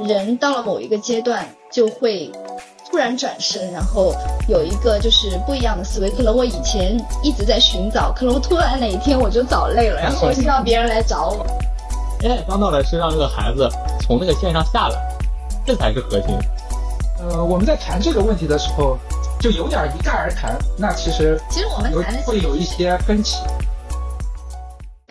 人到了某一个阶段就会突然转身，然后有一个就是不一样的思维。可能我以前一直在寻找，可能我突然哪一天我就找累了，然后我需要别人来找我。哎，刚到的是让这个孩子从那个线上下来，这才是核心。呃，我们在谈这个问题的时候，就有点一概而谈。那其实其实我们谈的会有一些分歧。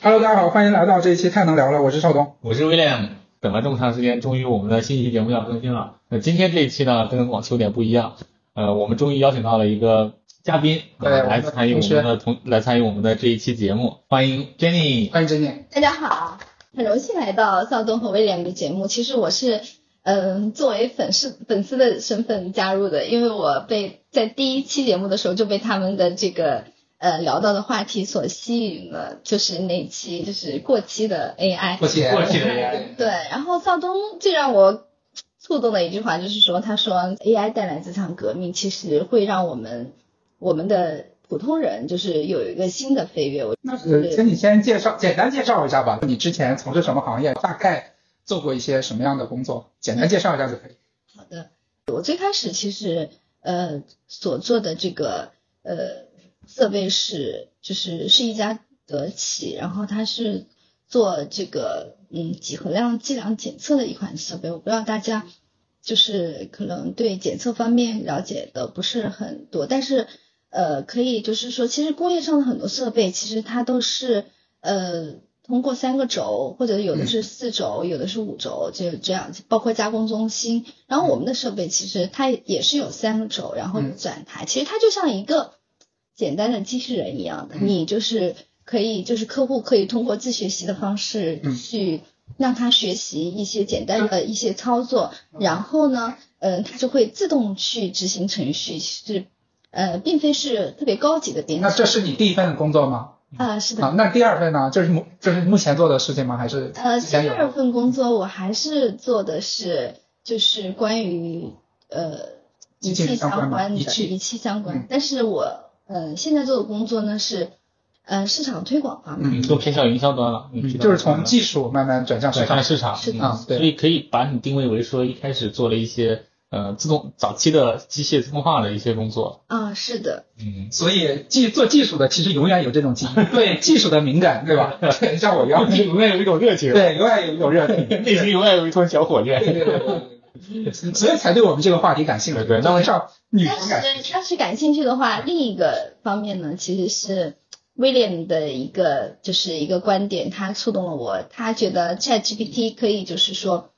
Hello，大家好，欢迎来到这一期太能聊了，我是邵东，我是 William。等了这么长时间，终于我们的新一期节目要更新了。那今天这一期呢，跟往期有点不一样。呃，我们终于邀请到了一个嘉宾，来参与我们的同来参与我们的这一期节目。欢迎 Jenny，欢迎 Jenny。大家好，很荣幸来到邵东和威廉的节目。其实我是嗯作为粉丝粉丝的身份加入的，因为我被在第一期节目的时候就被他们的这个。呃，聊到的话题所吸引了，就是那期就是过期的 AI，过期过期的 AI。对，然后邵东最让我触动的一句话就是说，他说 AI 带来这场革命，其实会让我们我们的普通人就是有一个新的飞跃。我那是，请你先介绍，简单介绍一下吧。你之前从事什么行业？大概做过一些什么样的工作？简单介绍一下就可以。好的，我最开始其实呃所做的这个呃。设备是就是是一家德企，然后它是做这个嗯几何量计量检测的一款设备。我不知道大家就是可能对检测方面了解的不是很多，但是呃可以就是说，其实工业上的很多设备其实它都是呃通过三个轴，或者有的是四轴，有的是五轴，就这样，包括加工中心。然后我们的设备其实它也是有三个轴，然后转台，其实它就像一个。简单的机器人一样的，你就是可以，就是客户可以通过自学习的方式去让他学习一些简单的一些操作，然后呢，嗯，他就会自动去执行程序，是呃，并非是特别高级的编程。那这是你第一份工作吗？啊，是的。那第二份呢？就是目就是目前做的事情吗？还是？呃，第二份工作我还是做的是就是关于呃仪器相关的仪器相关，但是我。嗯，现在做的工作呢是，呃，市场推广方面，都偏向营销端了，就是从技术慢慢转向转向市场，是的，对，所以可以把你定位为说一开始做了一些呃自动早期的机械自动化的一些工作。啊，是的，嗯，所以技做技术的其实永远有这种基因，对技术的敏感，对吧？像我一样，永远有一种热情，对，永远有一种热情，内心永远有一团小火焰，对对对。所以才对我们这个话题感兴趣。对，那我上女但是要是感兴趣的话，另一个方面呢，其实是 William 的一个就是一个观点，他触动了我。他觉得 ChatGPT 可以就是说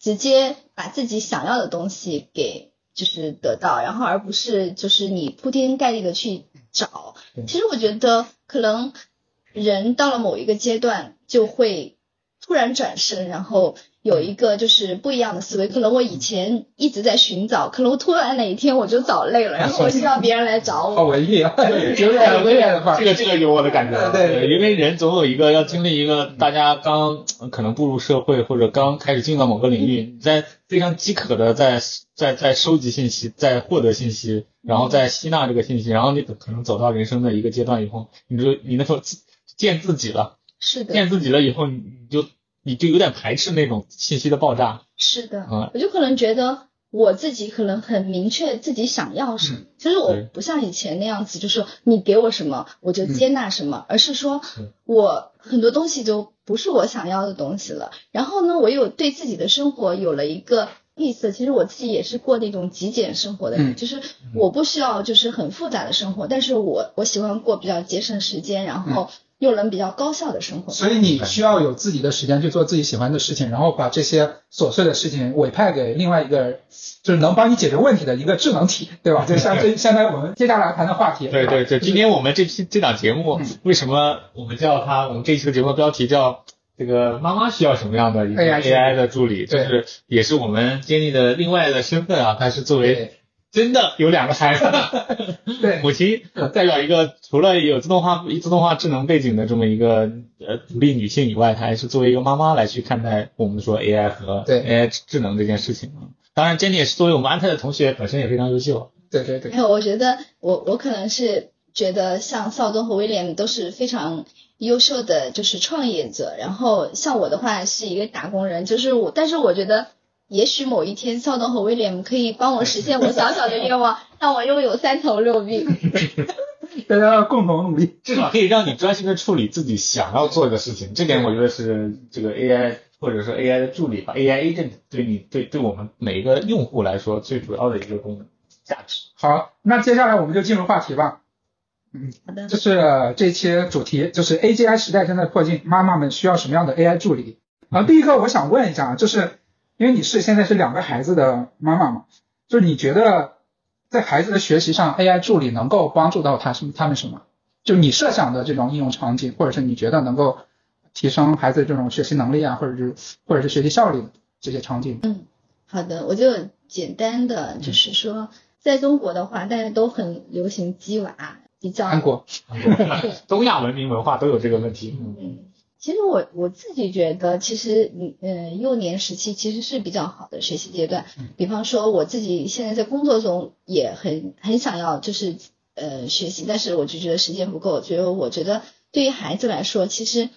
直接把自己想要的东西给就是得到，然后而不是就是你铺天盖地的去找。其实我觉得可能人到了某一个阶段就会突然转身，然后。有一个就是不一样的思维，可能我以前一直在寻找，可能我突然哪一天我就找累了，然后我需要别人来找我。好文艺啊，有点文艺的范儿。这个这个有我的感觉。对，因为人总有一个要经历一个大家刚可能步入社会或者刚开始进到某个领域，你在非常饥渴的在在在收集信息，在获得信息，然后再吸纳这个信息，然后你可能走到人生的一个阶段以后，你就你那时候见自己了。是的。见自己了以后，你就。你就有点排斥那种信息的爆炸。是的，嗯，我就可能觉得我自己可能很明确自己想要什么。其实我不像以前那样子，就是你给我什么我就接纳什么，而是说我很多东西就不是我想要的东西了。然后呢，我有对自己的生活有了一个意思。其实我自己也是过那种极简生活的人，就是我不需要就是很复杂的生活，但是我我喜欢过比较节省时间，然后。又能比较高效的生活，所以你需要有自己的时间去做自己喜欢的事情，然后把这些琐碎的事情委派给另外一个，就是能帮你解决问题的一个智能体，对吧？就相这相当于我们接下来谈的话题。对对对，今天我们这期这档节目为什么我们叫它？我们这期的节目标题叫这个妈妈需要什么样的一个 AI 的助理？就是也是我们建立的另外的身份啊，它是作为。真的有两个孩子，对，母亲代表一个除了有自动化、自动化智能背景的这么一个呃独立女性以外，她还是作为一个妈妈来去看待我们说 AI 和 AI 智能这件事情啊。当然，Jenny 也是作为我们安泰的同学，本身也非常优秀。对对对。有，我觉得我我可能是觉得像邵东和威廉都是非常优秀的，就是创业者。然后像我的话是一个打工人，就是我，但是我觉得。也许某一天，肖东和威廉可以帮我实现我小小的愿望，让我拥有三头六臂。大家要共同努力，至少可以让你专心的处理自己想要做的事情。这点我觉得是这个 AI 或者说 AI 的助理吧，AI agent 对你对对我们每一个用户来说最主要的一个功能价值。好，那接下来我们就进入话题吧。嗯，好的。就是这期主题就是 AGI 时代正在迫近，妈妈们需要什么样的 AI 助理？啊，第一个我想问一下，就是因为你是现在是两个孩子的妈妈嘛，就是你觉得？在孩子的学习上，AI 助理能够帮助到他什么？他们什么？就你设想的这种应用场景，或者是你觉得能够提升孩子这种学习能力啊，或者是或者是学习效率的这些场景？嗯，好的，我就简单的就是说，在中国的话，大家都很流行鸡娃，比较韩国，东亚文明文化都有这个问题。嗯。其实我我自己觉得，其实你呃幼年时期其实是比较好的学习阶段。比方说我自己现在在工作中也很很想要就是呃学习，但是我就觉得时间不够。所以我觉得对于孩子来说，其实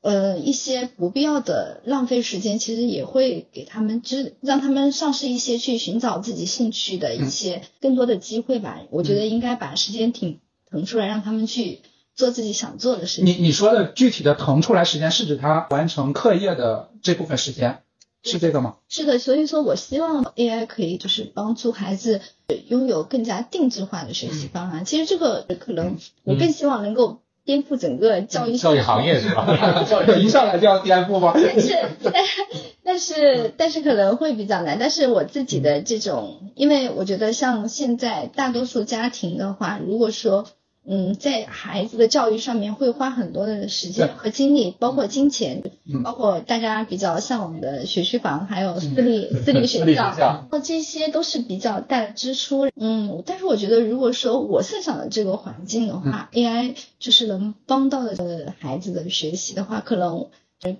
呃一些不必要的浪费时间，其实也会给他们知让他们丧失一些去寻找自己兴趣的一些更多的机会吧。我觉得应该把时间挺腾出来，让他们去。做自己想做的事情。你你说的具体的腾出来时间，是指他完成课业的这部分时间，是这个吗？是的，所以说我希望 AI 可以就是帮助孩子拥有更加定制化的学习方案。其实这个可能我更希望能够颠覆整个教育教育行业是吧？教育 一上来就要颠覆吗？但是但但是但是可能会比较难。但是我自己的这种，因为我觉得像现在大多数家庭的话，如果说嗯，在孩子的教育上面会花很多的时间和精力，包括金钱，包括大家比较向往的学区房，还有私立私立学校，那这些都是比较大的支出。嗯，但是我觉得，如果说我设想的这个环境的话，AI 就是能帮到的孩子的学习的话，可能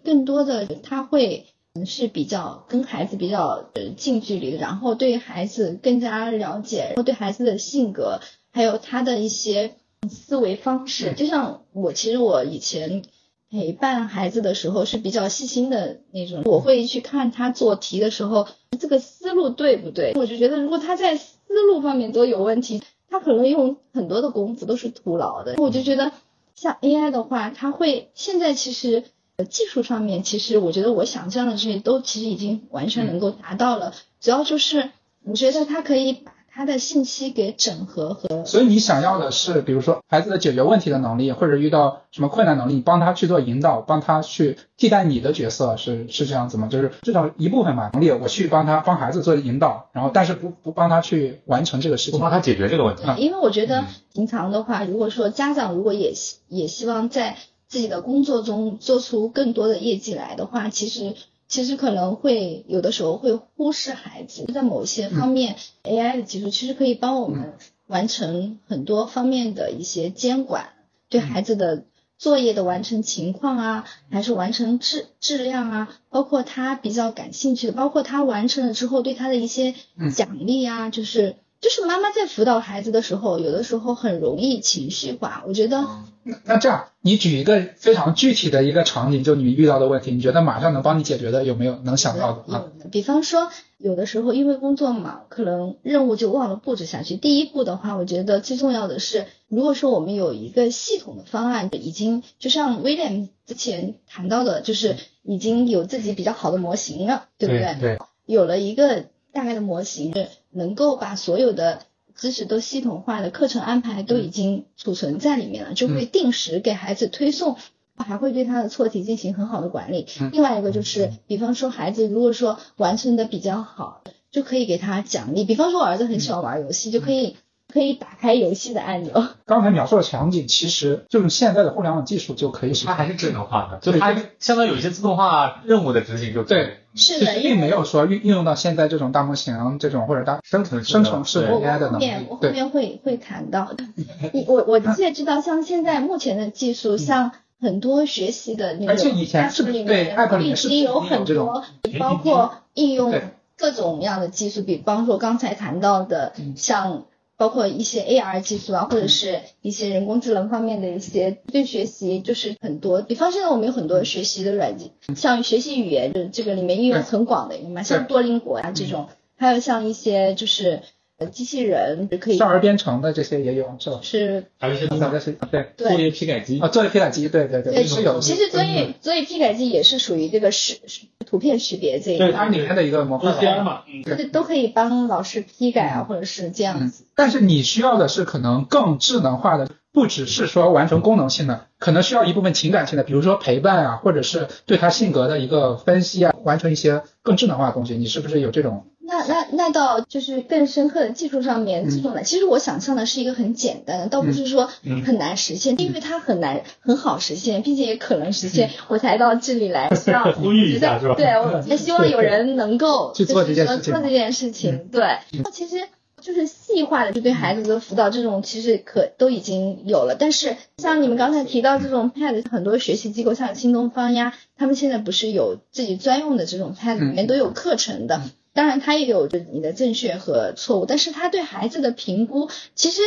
更多的他会是比较跟孩子比较呃近距离，然后对孩子更加了解，然后对孩子的性格还有他的一些。思维方式，就像我其实我以前陪伴孩子的时候是比较细心的那种，我会去看他做题的时候这个思路对不对，我就觉得如果他在思路方面都有问题，他可能用很多的功夫都是徒劳的。我就觉得像 AI 的话，它会现在其实技术上面，其实我觉得我想象的这些都其实已经完全能够达到了，主要就是我觉得它可以把。他的信息给整合和，所以你想要的是，比如说孩子的解决问题的能力，或者遇到什么困难能力，你帮他去做引导，帮他去替代你的角色，是是这样子吗？就是至少一部分吧能力，我去帮他帮孩子做引导，然后但是不不帮他去完成这个事情，不帮他解决这个问题。因为我觉得平常的话，如果说家长如果也希也希望在自己的工作中做出更多的业绩来的话，其实。其实可能会有的时候会忽视孩子，在某些方面，AI 的技术其实可以帮我们完成很多方面的一些监管，对孩子的作业的完成情况啊，还是完成质质量啊，包括他比较感兴趣的，包括他完成了之后对他的一些奖励啊，就是。就是妈妈在辅导孩子的时候，有的时候很容易情绪化。我觉得，那那这样，你举一个非常具体的一个场景，就你遇到的问题，你觉得马上能帮你解决的，有没有能想到的啊？比方说，有的时候因为工作忙，可能任务就忘了布置下去。第一步的话，我觉得最重要的是，如果说我们有一个系统的方案，已经就像威廉之前谈到的，就是已经有自己比较好的模型了，对不对？对，有了一个。大概的模型是能够把所有的知识都系统化的课程安排都已经储存在里面了，就会定时给孩子推送，还会对他的错题进行很好的管理。另外一个就是，比方说孩子如果说完成的比较好，就可以给他奖励。比方说我儿子很喜欢玩游戏，就可以。可以打开游戏的按钮。刚才描述的场景，其实就是现在的互联网技术就可以它还是智能化的，就它相当于有一些自动化任务的执行就对，是的，并没有说运运用到现在这种大模型这种或者大生成生成式 AI 的能力。我后面会会谈到的。我我现在知道，像现在目前的技术，像很多学习的那种 App 里面，App 里面已经有很多，包括应用各种样的技术，比方说刚才谈到的像。包括一些 AR 技术啊，或者是一些人工智能方面的一些对学习，就是很多。比方现在我们有很多学习的软件，像学习语言，就是这个里面应用很广的一个嘛，像多邻国啊这种，还有像一些就是。机器人可以少儿编程的这些也有是吧？是，还有一些哪个是？对，作业批改机。啊，作业批改机，对对对，是有。其实作业作业批改机也是属于这个识图片识别这一块，对，它里面的一个模块嘛，嗯，都可以帮老师批改啊，或者是这样子。但是你需要的是可能更智能化的，不只是说完成功能性的，可能需要一部分情感性的，比如说陪伴啊，或者是对他性格的一个分析啊，完成一些更智能化的东西。你是不是有这种？那那那到就是更深刻的技术上面，这种呢，其实我想象的是一个很简单的，倒不是说很难实现，因为它很难很好实现，并且也可能实现，我才到这里来，希望 呼吁一下是吧？对，我 也希望有人能够去做这件事情，做这件事情。对，其实就是细化的，就对孩子的辅导这种，其实可都已经有了。但是像你们刚才提到这种 Pad，很多学习机构像新东方呀，他们现在不是有自己专用的这种 Pad，里面都有课程的。当然，他也有着你的正确和错误，但是他对孩子的评估，其实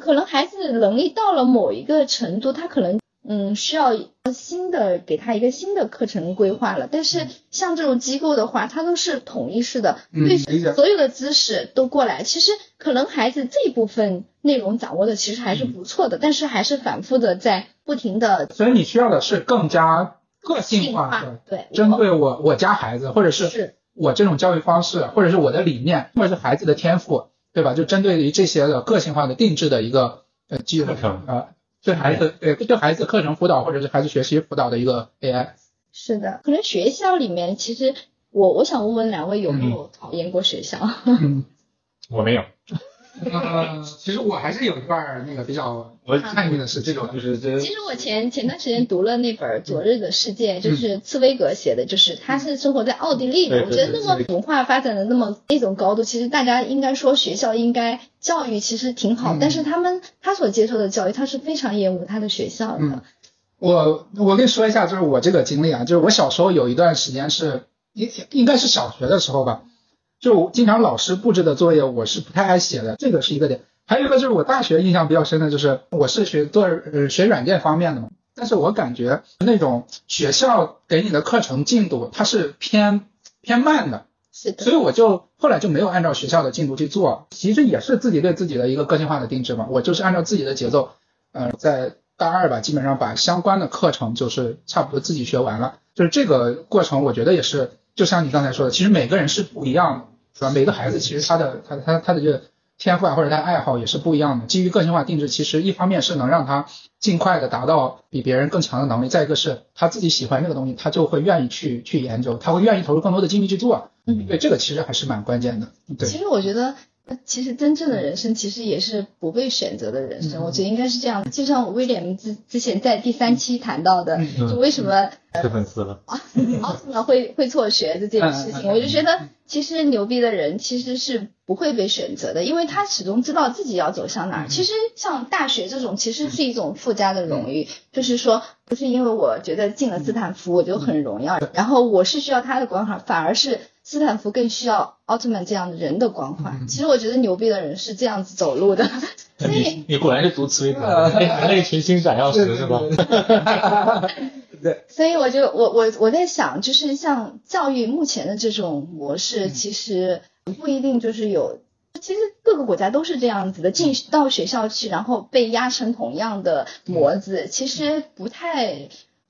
可能孩子的能力到了某一个程度，他可能嗯需要新的给他一个新的课程规划了。但是像这种机构的话，它都是统一式的，对所有的知识都过来。其实可能孩子这部分内容掌握的其实还是不错的，但是还是反复的在不停的。所以你需要的是更加个性化的，对，针对我我家孩子，或者是是。我这种教育方式，或者是我的理念，或者是孩子的天赋，对吧？就针对于这些的个性化的定制的一个呃计划啊，对孩子对对孩子课程辅导或者是孩子学习辅导的一个 AI。是的，可能学校里面其实我我想问问两位有没有讨厌过学校？我没有。呃，其实我还是有一段那个比较我叛逆的是这种，就是这。其实我前前段时间读了那本《昨日的世界》，就是茨威格写的，就是他是生活在奥地利的。我觉得那么文化发展的那么那种高度，其实大家应该说学校应该教育其实挺好，但是他们他所接受的教育，他是非常厌恶他的学校的。我我跟你说一下，就是我这个经历啊，就是我小时候有一段时间是应应该是小学的时候吧。就经常老师布置的作业，我是不太爱写的，这个是一个点。还有一个就是我大学印象比较深的，就是我是学做呃学软件方面的嘛，但是我感觉那种学校给你的课程进度它是偏偏慢的，是的。所以我就后来就没有按照学校的进度去做，其实也是自己对自己的一个个性化的定制嘛。我就是按照自己的节奏，呃，在大二吧，基本上把相关的课程就是差不多自己学完了。就是这个过程，我觉得也是。就像你刚才说的，其实每个人是不一样的，是吧？每个孩子其实他的他他他的这个天赋啊，或者他爱好也是不一样的。基于个性化定制，其实一方面是能让他尽快的达到比别人更强的能力，再一个是他自己喜欢这个东西，他就会愿意去去研究，他会愿意投入更多的精力去做。嗯，对，这个其实还是蛮关键的。对，其实我觉得。其实真正的人生其实也是不被选择的人生，我觉得应该是这样。就像威廉之之前在第三期谈到的，就为什么是粉丝了奥特曼会会辍学的这件事情，我就觉得其实牛逼的人其实是不会被选择的，因为他始终知道自己要走向哪儿。其实像大学这种，其实是一种附加的荣誉，就是说不是因为我觉得进了斯坦福我就很荣耀，然后我是需要他的光环，反而是。斯坦福更需要奥特曼这样的人的光环。其实我觉得牛逼的人是这样子走路的。所以你果然是读茨威格，那群星闪耀时是吧？对。所以我就我我我在想，就是像教育目前的这种模式，其实不一定就是有。其实各个国家都是这样子的，进到学校去，然后被压成同样的模子，其实不太。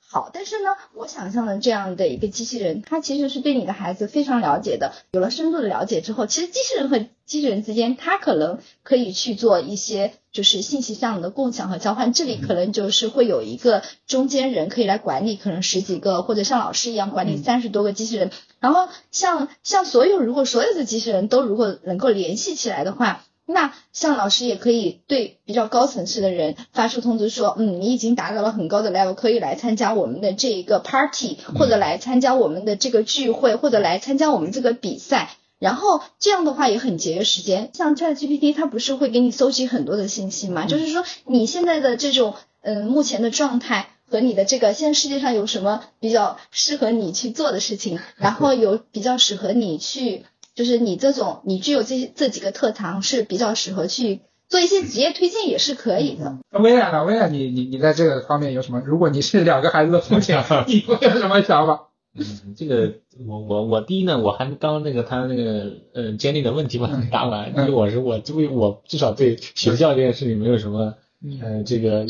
好，但是呢，我想象的这样的一个机器人，它其实是对你的孩子非常了解的。有了深度的了解之后，其实机器人和机器人之间，它可能可以去做一些就是信息上的共享和交换。这里可能就是会有一个中间人可以来管理，可能十几个或者像老师一样管理三十多个机器人。然后像像所有如果所有的机器人都如果能够联系起来的话。那像老师也可以对比较高层次的人发出通知说，嗯，你已经达到了很高的 level，可以来参加我们的这一个 party，或者来参加我们的这个聚会，或者来参加我们这个比赛。然后这样的话也很节约时间。像 ChatGPT，它不是会给你搜集很多的信息嘛？就是说你现在的这种，嗯，目前的状态和你的这个现在世界上有什么比较适合你去做的事情，然后有比较适合你去。就是你这种，你具有这这几个特长是比较适合去做一些职业推荐也是可以的。薇娅呢？薇娅，你你你在这个方面有什么？如果你是两个孩子的父亲，你会有什么想法？嗯，这个我我我第一呢，我还没刚那个他那个呃 Jenny 的问题没答完，因为我是我因为我至少对学校这件事情没有什么呃这个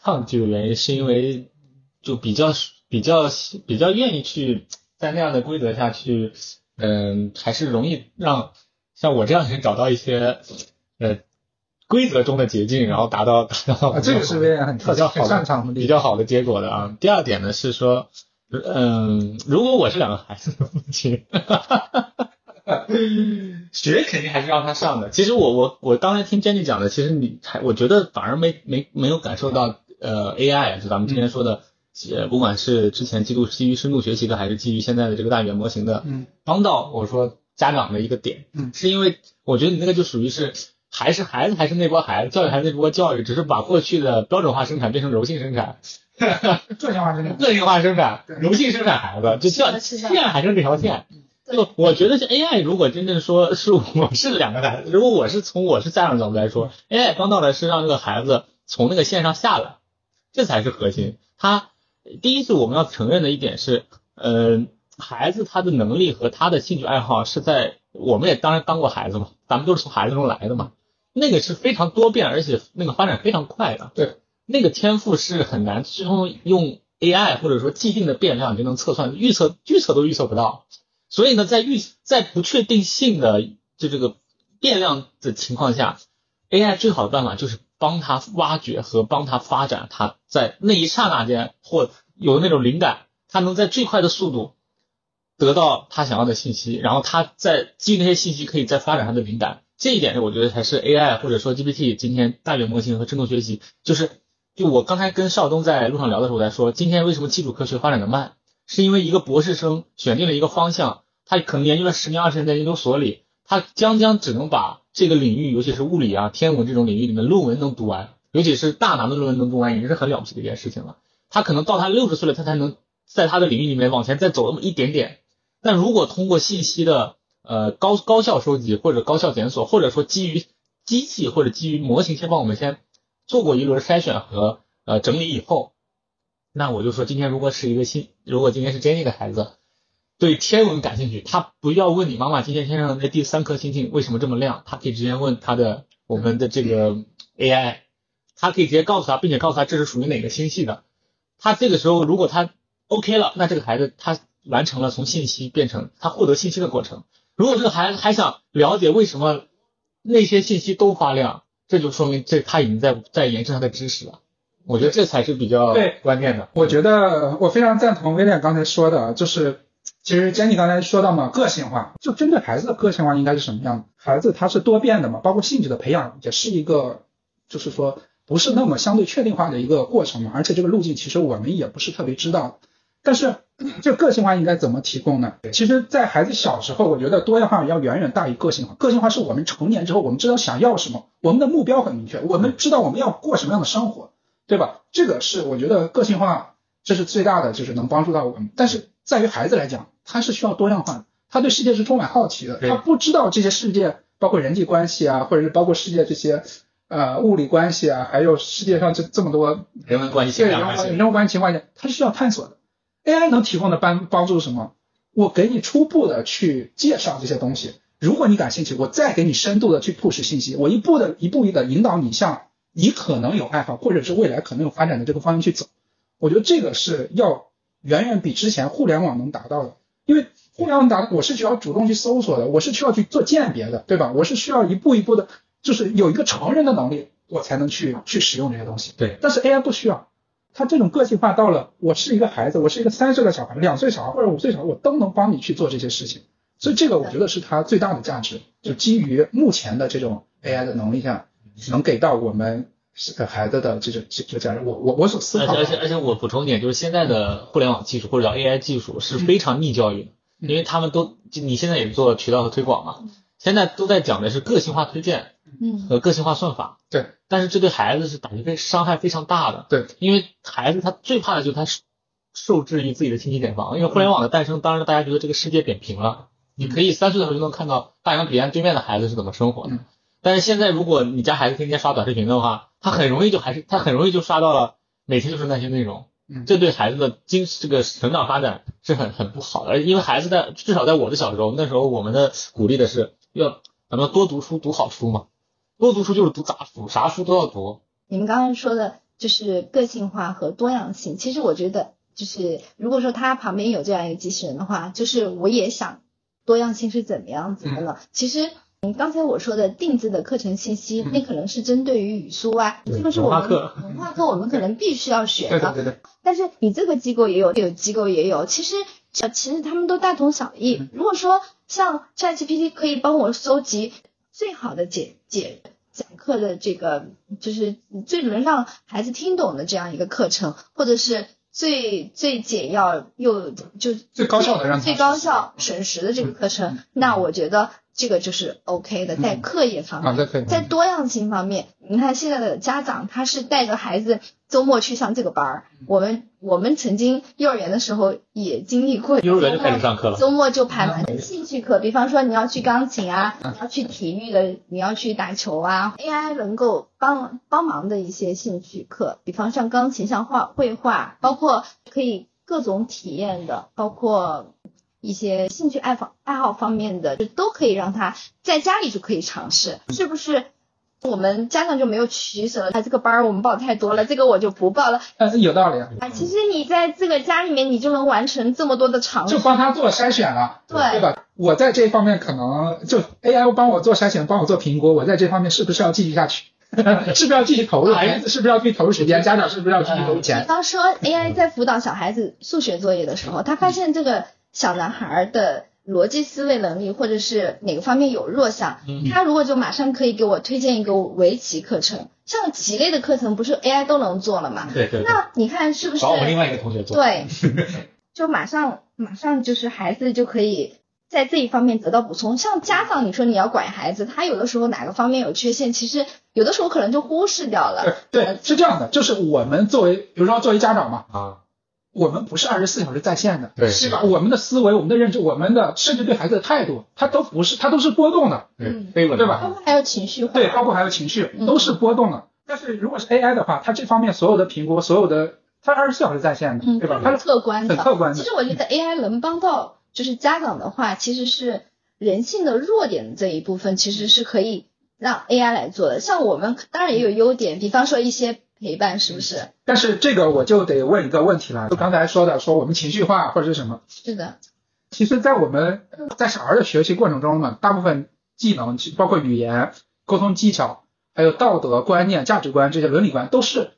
抗拒的原因，是因为就比较比较比较愿意去在那样的规则下去，嗯，还是容易让像我这样的人找到一些呃规则中的捷径，然后达到达到这个是薇娅很比较好的比较好的结果的啊。第二点呢是说。嗯，如果我是两个孩子的父亲，学肯定还是让他上的。其实我我我刚才听 Jenny 讲的，其实你还我觉得反而没没没有感受到呃 AI 就咱们之前说的，呃不管是之前基度基于深度学习的，还是基于现在的这个大语言模型的，嗯，帮到我说家长的一个点，嗯，是因为我觉得你那个就属于是还是孩子还是那波孩子，教育还是那波教育，只是把过去的标准化生产变成柔性生产。个性化生产，个性化生产，柔性生产孩子，就叫线还是这条线。就我觉得，是 AI 如果真正说是我是两个孩子，如果我是从我是家长角度来说，AI 帮到的是让这个孩子从那个线上下来，这才是核心。他第一是我们要承认的一点是，呃，孩子他的能力和他的兴趣爱好是在我们也当然当过孩子嘛，咱们都是从孩子中来的嘛，那个是非常多变，而且那个发展非常快的。对。那个天赋是很难最终用 AI 或者说既定的变量就能测算、预测、预测都预测不到。所以呢，在预在不确定性的就这个变量的情况下，AI 最好的办法就是帮他挖掘和帮他发展，他在那一刹那间或有那种灵感，他能在最快的速度得到他想要的信息，然后他在基于那些信息可以再发展他的灵感。这一点呢，我觉得才是 AI 或者说 GPT 今天大语言模型和深度学习就是。就我刚才跟邵东在路上聊的时候在说，今天为什么基础科学发展的慢，是因为一个博士生选定了一个方向，他可能研究了十年二十年在研究所里，他将将只能把这个领域，尤其是物理啊、天文这种领域里面论文能读完，尤其是大难的论文能读完，已经是很了不起的一件事情了。他可能到他六十岁了，他才能在他的领域里面往前再走那么一点点。但如果通过信息的呃高高效收集或者高效检索，或者说基于机器或者基于模型先帮我们先。做过一轮筛选和呃整理以后，那我就说今天如果是一个新，如果今天是 Jenny 的孩子对天文感兴趣，他不要问你妈妈今天天上的第三颗星星为什么这么亮，他可以直接问他的我们的这个 AI，他可以直接告诉他，并且告诉他这是属于哪个星系的。他这个时候如果他 OK 了，那这个孩子他完成了从信息变成他获得信息的过程。如果这个孩子还想了解为什么那些信息都发亮。这就说明这他已经在在延伸他的知识了，我觉得这才是比较关键的。我觉得我非常赞同威廉刚才说的，就是其实 Jenny 刚才说到嘛，个性化就针对孩子的个性化应该是什么样的？孩子他是多变的嘛，包括性质的培养也是一个，就是说不是那么相对确定化的一个过程嘛，而且这个路径其实我们也不是特别知道。但是 这个性化应该怎么提供呢？其实，在孩子小时候，我觉得多样化要远远大于个性化。个性化是我们成年之后，我们知道想要什么，我们的目标很明确，我们知道我们要过什么样的生活，对吧？这个是我觉得个性化这是最大的，就是能帮助到我们。但是在于孩子来讲，他是需要多样化的，他对世界是充满好奇的，他不知道这些世界，包括人际关系啊，或者是包括世界这些呃物理关系啊，还有世界上这这么多人文关系、对人文人文关系情况下，他是需要探索的。AI 能提供的帮帮助什么？我给你初步的去介绍这些东西，如果你感兴趣，我再给你深度的去 push 信息，我一步的一步一的引导你向你可能有爱好或者是未来可能有发展的这个方向去走。我觉得这个是要远远比之前互联网能达到的，因为互联网达我是需要主动去搜索的，我是需要去做鉴别的，对吧？我是需要一步一步的，就是有一个成人的能力，我才能去去使用这些东西。对，但是 AI 不需要。它这种个性化到了，我是一个孩子，我是一个三岁的小孩、两岁小孩或者五岁小孩，我都能帮你去做这些事情。所以这个我觉得是它最大的价值，就基于目前的这种 AI 的能力下，能给到我们孩子的这种这个价值。我我我所思考。而且而且我补充一点，就是现在的互联网技术或者叫 AI 技术是非常逆教育的，因为他们都你现在也做渠道和推广嘛，现在都在讲的是个性化推荐。嗯，和个性化算法，对，但是这对孩子是打击非伤害非常大的，对，因为孩子他最怕的就是他受制于自己的信息茧房，因为互联网的诞生，当然大家觉得这个世界扁平了，你可以三岁的时候就能看到大洋彼岸对面的孩子是怎么生活的，但是现在如果你家孩子天天刷短视频的话，他很容易就还是他很容易就刷到了每天就是那些内容，嗯这对孩子的精这个成长发展是很很不好的。而因为孩子在至少在我的小时候，那时候我们的鼓励的是要咱们多读书，读好书嘛，多读书就是读杂书，啥书都要读。你们刚刚说的就是个性化和多样性，其实我觉得就是如果说他旁边有这样一个机器人的话，就是我也想多样性是怎么样子的呢？其实。嗯，刚才我说的定制的课程信息，那可能是针对于语数啊，这个是我们文化课我们可能必须要学的。对对对对，但是你这个机构也有，有机构也有，其实呃其实他们都大同小异。如果说像 ChatGPT 可以帮我搜集最好的解解讲课的这个，就是最能让孩子听懂的这样一个课程，或者是最最简要又就最高效的让最高效省时的这个课程，那我觉得这个就是 OK 的，在课业方面。在多样性方面，你看现在的家长他是带着孩子周末去上这个班儿，我们我们曾经幼儿园的时候也经历过，幼儿园就开始上课了，周末就排满兴趣课，比方说你要去钢琴啊，嗯。你要去体育的，你要去打球啊，AI 能够帮帮忙的一些兴趣课，比方像钢琴、像画绘画，包括可以各种体验的，包括。一些兴趣爱好爱好方面的，就都可以让他在家里就可以尝试，是不是？我们家长就没有取舍了，他这个班儿我们报太多了，这个我就不报了。但是，有道理啊，啊，其实你在这个家里面，你就能完成这么多的尝试就。帮他做筛选了，对对吧？我在这方面可能就 AI 帮我做筛选，帮我做评估，我在这方面是不是要继续下去？是不是要继续投入？孩子是不是要继续投入时间？家长是不是要继续投入比钱？方说，AI 在辅导小孩子数学作业的时候，他发现这个小男孩的逻辑思维能力或者是哪个方面有弱项，嗯他如果就马上可以给我推荐一个围棋课程，像棋类的课程不是 AI 都能做了吗？对对对，那你看是不是？找我们另外一个同学做。对，就马上马上就是孩子就可以在这一方面得到补充。像家长，你说你要管孩子，他有的时候哪个方面有缺陷，其实有的时候可能就忽视掉了。对对，是这样的，就是我们作为，比如说作为家长嘛，啊，我们不是二十四小时在线的，对是吧？我们的思维、我们的认知、我们的甚至对孩子的态度，它都不是，它都是波动的，对对吧包括还有情绪化。对，包括还有情绪嗯都是波动的。但是如果是 AI 的话，它这方面所有的评估，所有的它二十四小时在线的，嗯，对吧？它是客观的。很客观的其。实我觉得 AI 能帮到就是家长的话，其实是人性的弱点这一部分，其实是可以让 AI 来做的。像我们当然也有优点，比方说一些陪伴，是不是？但是这个我就得问一个问题了，就刚才说的，说我们情绪化或者是什么？是的，其实，在我们在小孩的学习过程中呢，大部分技能，包括语言、沟通技巧，还有道德观念、价值观这些伦理观，都是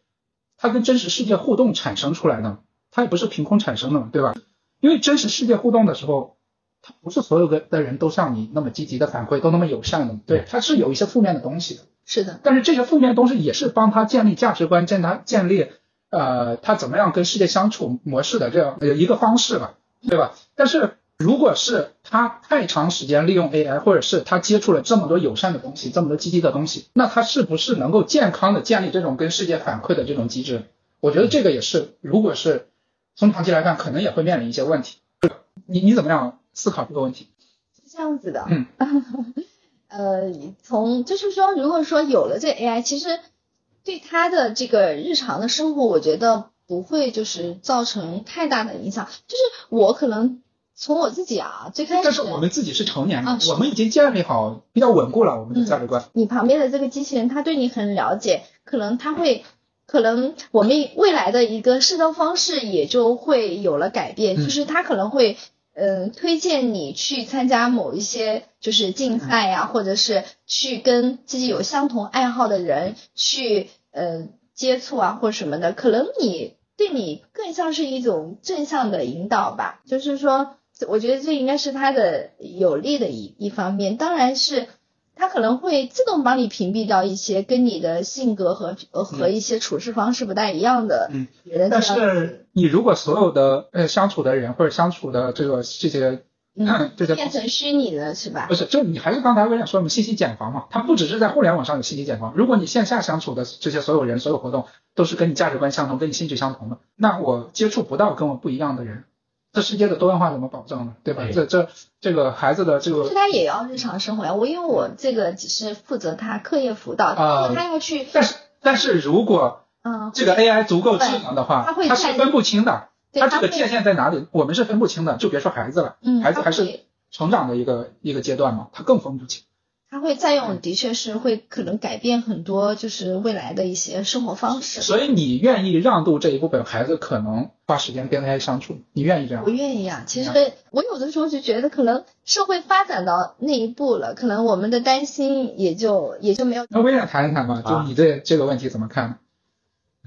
它跟真实世界互动产生出来的，它也不是凭空产生的，对吧？因为真实世界互动的时候，它不是所有的的人都像你那么积极的反馈，都那么友善的，对，它是有一些负面的东西的。是的，但是这些负面的东西也是帮他建立价值观，建他建立呃他怎么样跟世界相处模式的这样呃一个方式吧，对吧？但是如果是他太长时间利用 AI，或者是他接触了这么多友善的东西，这么多积极的东西，那他是不是能够健康的建立这种跟世界反馈的这种机制？我觉得这个也是，如果是从长期来看，可能也会面临一些问题。你你怎么样思考这个问题？是这样子的。嗯。呃，从就是说，如果说有了这 AI，其实对他的这个日常的生活，我觉得不会就是造成太大的影响。就是我可能从我自己啊，最开始但是我们自己是成年人，啊我们已经建立好比较稳固了我们的价值观。你旁边的这个机器人，他对你很了解，可能他会，可能我们未来的一个社交方式也就会有了改变，嗯就是他可能会。嗯，推荐你去参加某一些就是竞赛呀、或者是去跟自己有相同爱好的人去呃接触啊，或什么的，可能你对你更像是一种正向的引导吧。就是说，我觉得这应该是他的有利的一一方面，当然是它可能会自动帮你屏蔽掉一些跟你的性格和呃和一些处事方式不太一样的嗯人。但是你如果所有的呃相处的人或者相处的这个这些嗯，这些变成虚拟的是吧不？是，就你还是刚才我想说我们信息茧房嘛，它不只是在互联网上有信息茧房，如果你线下相处的这些所有人、所有活动都是跟你价值观相同、跟你兴趣相同的，那我接触不到跟我不一样的人，这世界的多样化怎么保证呢？对吧？这这这个孩子的这个，他也要日常生活呀。我因为我这个只是负责他课业辅导，啊，他要去。但是但是如果嗯这个 AI 足够智能的话，它是分不清的，它这个界限在哪里？我们是分不清的，就别说孩子了，孩子还是成长的一个一个阶段嘛，他更分不清。他会再用，的确是会可能改变很多，就是未来的一些生活方式。所以你愿意让渡这一部分孩子可能花时间跟 AI 相处，你愿意这样？我愿意啊。其实我有的时候就觉得，可能社会发展到那一步了，可能我们的担心也就也就没有。那我想谈一谈吧，就你对这个问题怎么看？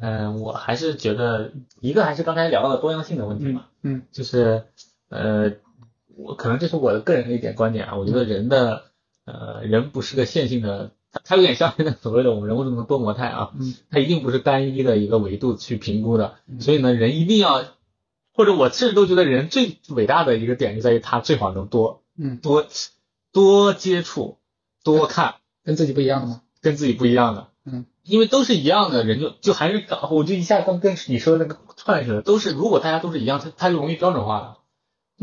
嗯，我还是觉得一个还是刚才聊到的多样性的问题嘛。嗯，就是呃，我可能这是我的个人的一点观点啊，我觉得人的。呃，人不是个线性的，它它有点像现在所谓的我们人工智能多模态啊，嗯，它一定不是单一的一个维度去评估的，所以呢，人一定要，或者我甚至都觉得人最伟大的一个点就在于他最好能多，嗯，多多接触，多看，跟自己不一样的吗？跟自己不一样的，嗯，因为都是一样的人就就还是我就一下刚跟你说的那个串起来，都是如果大家都是一样，它它就容易标准化了。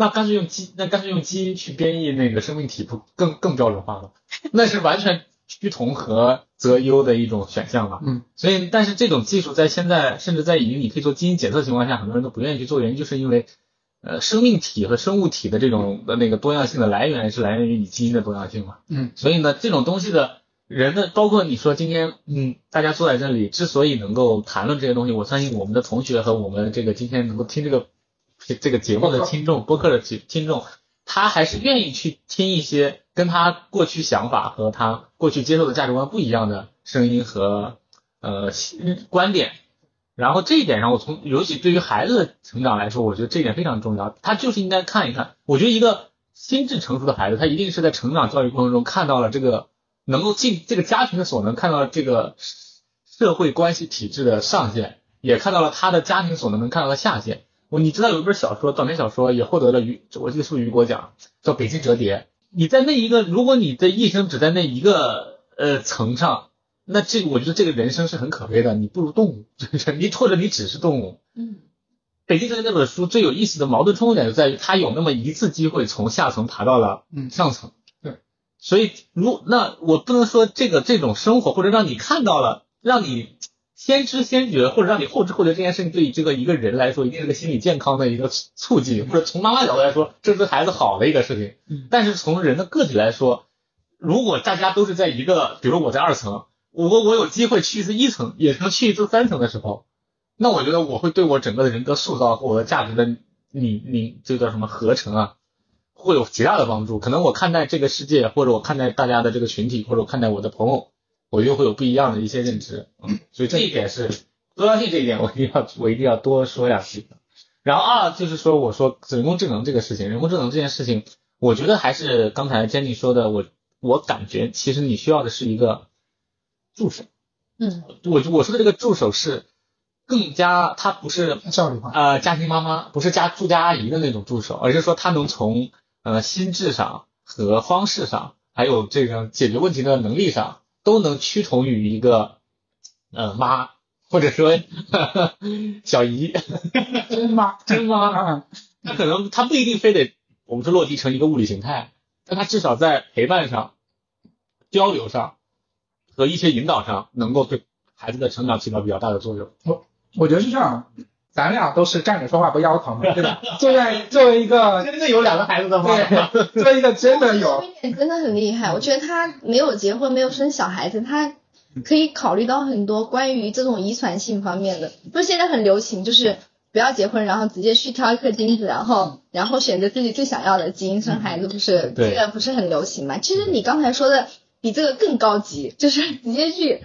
那干脆用基，那干脆用基因去编译那个生命体，不更更标准化了？那是完全趋同和择优的一种选项了。嗯，所以，但是这种技术在现在，甚至在已经你可以做基因检测情况下，很多人都不愿意去做，原因就是因为，呃，生命体和生物体的这种的那个多样性的来源是来源于你基因的多样性嘛。嗯，所以呢，这种东西的人的，包括你说今天，嗯，大家坐在这里之所以能够谈论这些东西，我相信我们的同学和我们这个今天能够听这个。这个节目的听众，播客的听听众，他还是愿意去听一些跟他过去想法和他过去接受的价值观不一样的声音和呃观点。然后这一点上，我从尤其对于孩子的成长来说，我觉得这一点非常重要。他就是应该看一看。我觉得一个心智成熟的孩子，他一定是在成长教育过程中看到了这个能够尽这个家庭的所能，看到这个社会关系体制的上限，也看到了他的家庭所能能看到的下限。我你知道有一本小说，短篇小说也获得了雨，我记得是雨果奖，叫《北京折叠》。你在那一个，如果你的一生只在那一个呃层上，那这我觉得这个人生是很可悲的。你不如动物，你或者你只是动物。嗯。北京折叠那本书最有意思的矛盾冲突点就在于，他有那么一次机会从下层爬到了上层。对。所以，如那我不能说这个这种生活，或者让你看到了，让你。先知先觉，或者让你后知后觉，这件事情对于这个一个人来说，一定是个心理健康的一个促进，或者从妈妈角度来说，这是对孩子好的一个事情。嗯。但是从人的个体来说，如果大家都是在一个，比如我在二层，我我有机会去一次一层，也能去一次三层的时候，那我觉得我会对我整个的人格塑造和我的价值的你你这叫什么合成啊，会有极大的帮助。可能我看待这个世界，或者我看待大家的这个群体，或者我看待我的朋友。我就会有不一样的一些认知，嗯，所以这一点是多样性这一点，我一定要我一定要多说两句。然后二就是说，我说人工智能这个事情，人工智能这件事情，我觉得还是刚才 Jenny 说的，我我感觉其实你需要的是一个助手，嗯，我我说的这个助手是更加，他不是效率化，呃，家庭妈妈不是家住家阿姨的那种助手，而是说他能从呃心智上和方式上，还有这个解决问题的能力上。都能趋同于一个呃妈，或者说 小姨，真妈真妈，他可能他不一定非得我们说落地成一个物理形态，但他至少在陪伴上、交流上和一些引导上，能够对孩子的成长起到比较大的作用。我我觉得是这样。咱俩都是站着说话不腰疼，对吧？作为作为一个真的有两个孩子的妈妈，作为一个真的有，真的很厉害。我觉得他没有结婚，没有生小孩子，他可以考虑到很多关于这种遗传性方面的。不是现在很流行，就是不要结婚，然后直接去挑一颗精子，然后然后选择自己最想要的基因生孩子，不是这个不是很流行吗？其实你刚才说的比这个更高级，就是直接去。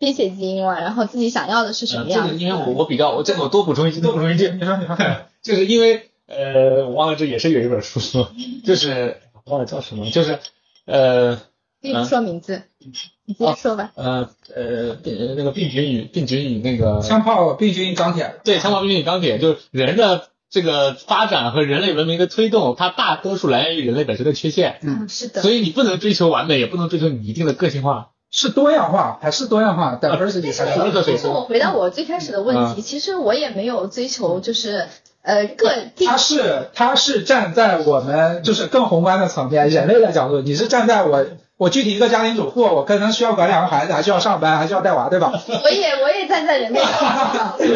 编写基因嘛，然后自己想要的是什么样？这个因为我我比较我这个我多补充一句，多补充一句。你说你说，就是因为呃，我忘了这也是有一本书，就是忘了叫什么，就是呃，不说名字，你直接说吧。呃呃，病那个病菌与病菌与那个枪炮病菌与钢铁。对，枪炮病菌与钢铁，就是人的这个发展和人类文明的推动，它大多数来源于人类本身的缺陷。嗯，是的。所以你不能追求完美，也不能追求你一定的个性化。是多样化还是多样化？diversity 其实我回到我最开始的问题，其实我也没有追求就是呃个他是他是站在我们就是更宏观的层面，人类的角度，你是站在我我具体一个家庭主妇，我可能需要管两个孩子，还需要上班，还需要带娃，对吧？我也我也站在人类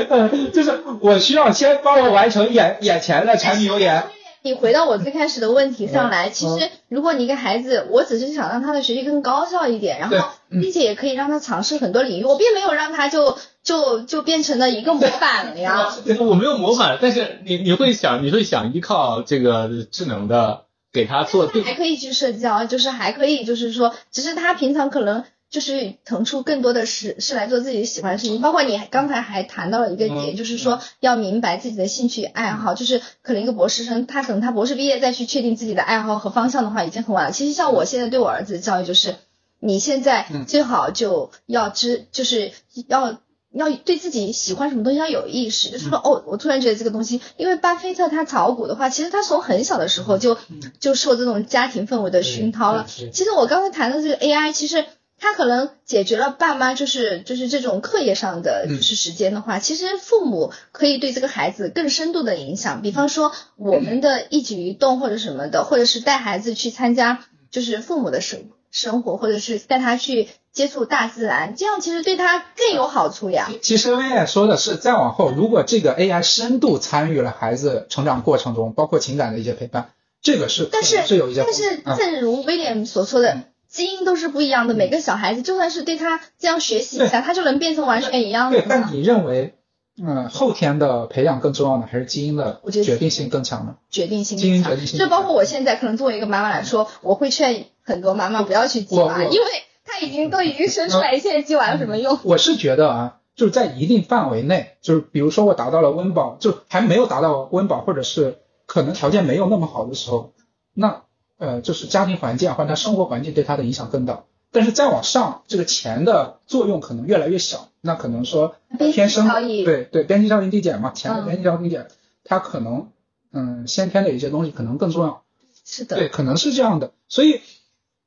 的，就是我需要先帮我完成眼眼前的柴米油盐。你回到我最开始的问题上来，其实如果你一个孩子，我只是想让他的学习更高效一点，然后并且也可以让他尝试很多领域，我并没有让他就就就变成了一个模 板了呀。我没有模板，但是你你会想你会想依靠这个智能的给他做，还可以去社交，就是还可以就是说，只是他平常可能。就是腾出更多的时是来做自己喜欢的事情，包括你刚才还谈到了一个点，就是说要明白自己的兴趣爱好，就是可能一个博士生，他等他博士毕业再去确定自己的爱好和方向的话，已经很晚了。其实像我现在对我儿子的教育，就是你现在最好就要知，就是要要对自己喜欢什么东西要有意识，就是说哦，我突然觉得这个东西，因为巴菲特他炒股的话，其实他从很小的时候就就受这种家庭氛围的熏陶了。其实我刚才谈的这个 AI，其实。他可能解决了爸妈就是就是这种课业上的就是时间的话，其实父母可以对这个孩子更深度的影响。比方说我们的一举一动或者什么的，或者是带孩子去参加就是父母的生生活，或者是带他去接触大自然，这样其实对他更有好处呀。其实薇薇说的是再往后，如果这个 AI 深度参与了孩子成长过程中，包括情感的一些陪伴，这个是但是是有一些但是正如威廉所说的。基因都是不一样的，每个小孩子就算是对他这样学习一下，他就能变成完全一样的。对，但你认为，嗯，后天的培养更重要呢，还是基因的决定性更强呢？决定性。基因决定性。就包括我现在可能作为一个妈妈来说，我会劝很多妈妈不要去鸡娃，因为他已经都已经生出来，现在鸡娃有什么用？我是觉得啊，就是在一定范围内，就是比如说我达到了温饱，就还没有达到温饱，或者是可能条件没有那么好的时候，那。呃，就是家庭环境啊或者他生活环境对他的影响更大，但是再往上，这个钱的作用可能越来越小，那可能说天生对对边际效应递减嘛，钱的边际效应递减，它可能嗯先天的一些东西可能更重要，是的，对，可能是这样的，所以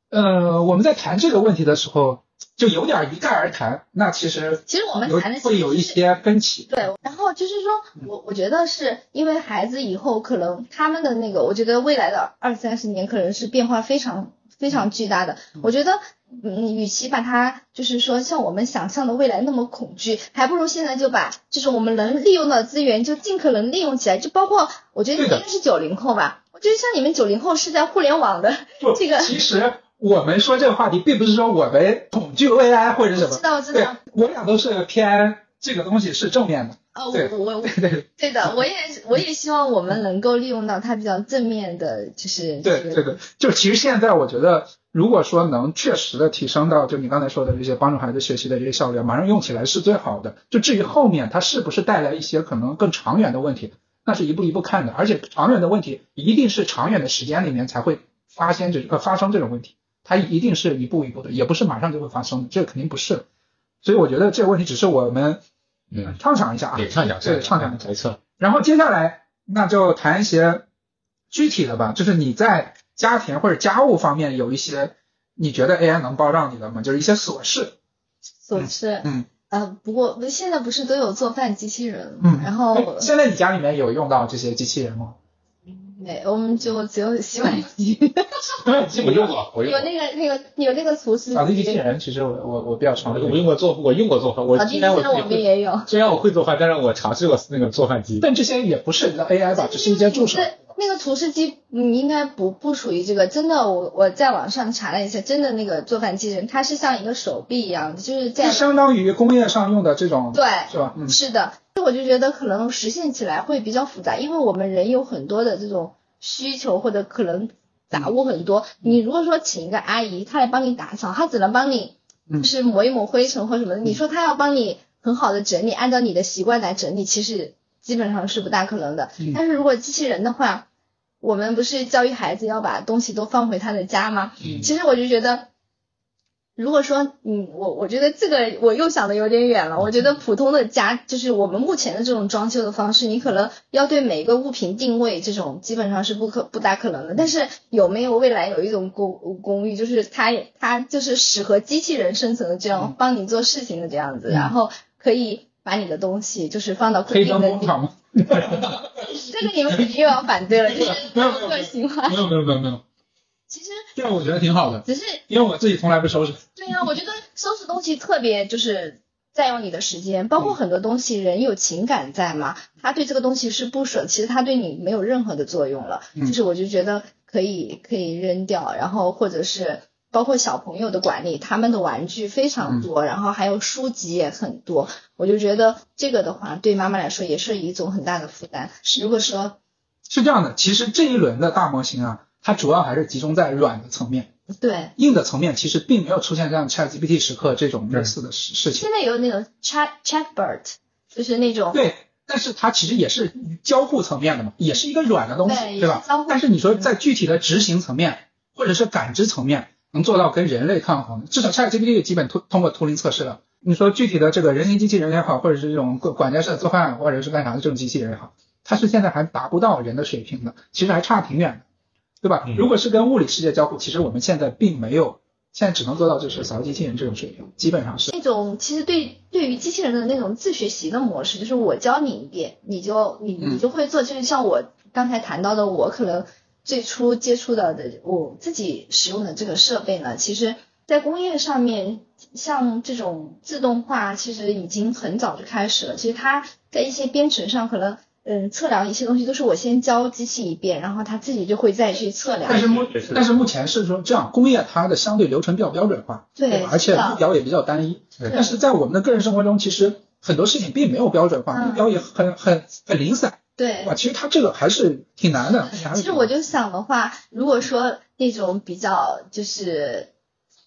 呃我们在谈这个问题的时候。就有点一概而谈，那其实其实我们谈的会有一些分歧。对，然后就是说我我觉得是因为孩子以后可能他们的那个，我觉得未来的二三十年可能是变化非常非常巨大的。我觉得，嗯，与其把它就是说像我们想象的未来那么恐惧，还不如现在就把就是我们能利用的资源就尽可能利用起来。就包括我觉得你应该是九零后吧，我觉得像你们九零后是在互联网的这个其实。我们说这个话题，并不是说我们恐惧 AI 或者什么，知道知道，我俩都是偏这个东西是正面的。哦，我我 对对对的，我也我也希望我们能够利用到它比较正面的，就是对这个，就其实现在我觉得，如果说能确实的提升到，就你刚才说的这些帮助孩子学习的这些效率，马上用起来是最好的。就至于后面它是不是带来一些可能更长远的问题，那是一步一步看的，而且长远的问题一定是长远的时间里面才会发现这呃发生这种问题。它一定是一步一步的，也不是马上就会发生的，这个肯定不是。所以我觉得这个问题只是我们嗯畅想一下啊，畅想对畅想没错。然后接下来那就谈一些具体的吧，就是你在家庭或者家务方面有一些你觉得 AI 能帮到你的吗？就是一些琐事。琐事，嗯呃，不过现在不是都有做饭机器人嗯，然后现在你家里面有用到这些机器人吗？没，我们就只有洗碗机。洗碗机我用过，我用过有那个那个有那个厨师。扫地机器人其实我我我比较常用。我用过做，我用过做饭。我虽然我我们也有。虽然我会做饭，但是我尝试过那个做饭机。但这些也不涉及到 AI 吧，只是一些助手。那个厨师机，你，应该不不属于这个。真的，我我在网上查了一下，真的那个做饭机器人，它是像一个手臂一样的，就是在。相当于工业上用的这种。对。是吧？嗯。是的，我就觉得可能实现起来会比较复杂，因为我们人有很多的这种。需求或者可能杂物很多，你如果说请一个阿姨，她来帮你打扫，她只能帮你就是抹一抹灰尘或什么的。你说她要帮你很好的整理，按照你的习惯来整理，其实基本上是不大可能的。但是如果机器人的话，我们不是教育孩子要把东西都放回他的家吗？其实我就觉得。如果说，嗯，我我觉得这个我又想的有点远了。我觉得普通的家，就是我们目前的这种装修的方式，你可能要对每一个物品定位，这种基本上是不可不大可能的。但是有没有未来有一种公公寓，就是它它就是适合机器人生存的这样帮你做事情的这样子，然后可以把你的东西就是放到固定的地方。这个你们肯定又要反对了，就是个性化。没有没有没有没有。其实这个我觉得挺好的，只是因为我自己从来不收拾。对呀，我觉得收拾东西特别就是占用你的时间，包括很多东西，人有情感在嘛，他对这个东西是不舍，其实他对你没有任何的作用了。就是我就觉得可以可以扔掉，然后或者是包括小朋友的管理，他们的玩具非常多，然后还有书籍也很多，我就觉得这个的话对妈妈来说也是一种很大的负担。如果说是这样的，其实这一轮的大模型啊。它主要还是集中在软的层面，对硬的层面其实并没有出现像 Chat GPT 时刻这种类似的事事情。现在有那种 Chat Chatbot，就是那种对，但是它其实也是交互层面的嘛，也是一个软的东西，对吧？但是你说在具体的执行层面或者是感知层面能做到跟人类抗衡，至少 Chat GPT 基本通通过图灵测试了。你说具体的这个人形机器人也好，或者是这种管管家式做饭或者是干啥的这种机器人也好，它是现在还达不到人的水平的，其实还差挺远的。对吧？如果是跟物理世界交互，其实我们现在并没有，现在只能做到就是扫地机器人这种水平，基本上是那种其实对对于机器人的那种自学习的模式，就是我教你一遍，你就你你就会做。就是像我刚才谈到的，我可能最初接触到的我自己使用的这个设备呢，其实在工业上面，像这种自动化，其实已经很早就开始了。其实它在一些编程上可能。嗯，测量一些东西都是我先教机器一遍，然后它自己就会再去测量。但是目但是目前是说这样，工业它的相对流程比较标准化，对，而且目标也比较单一。但是在我们的个人生活中，其实很多事情并没有标准化，目标也很很很零散。对，哇，其实它这个还是挺难的。其实我就想的话，如果说那种比较就是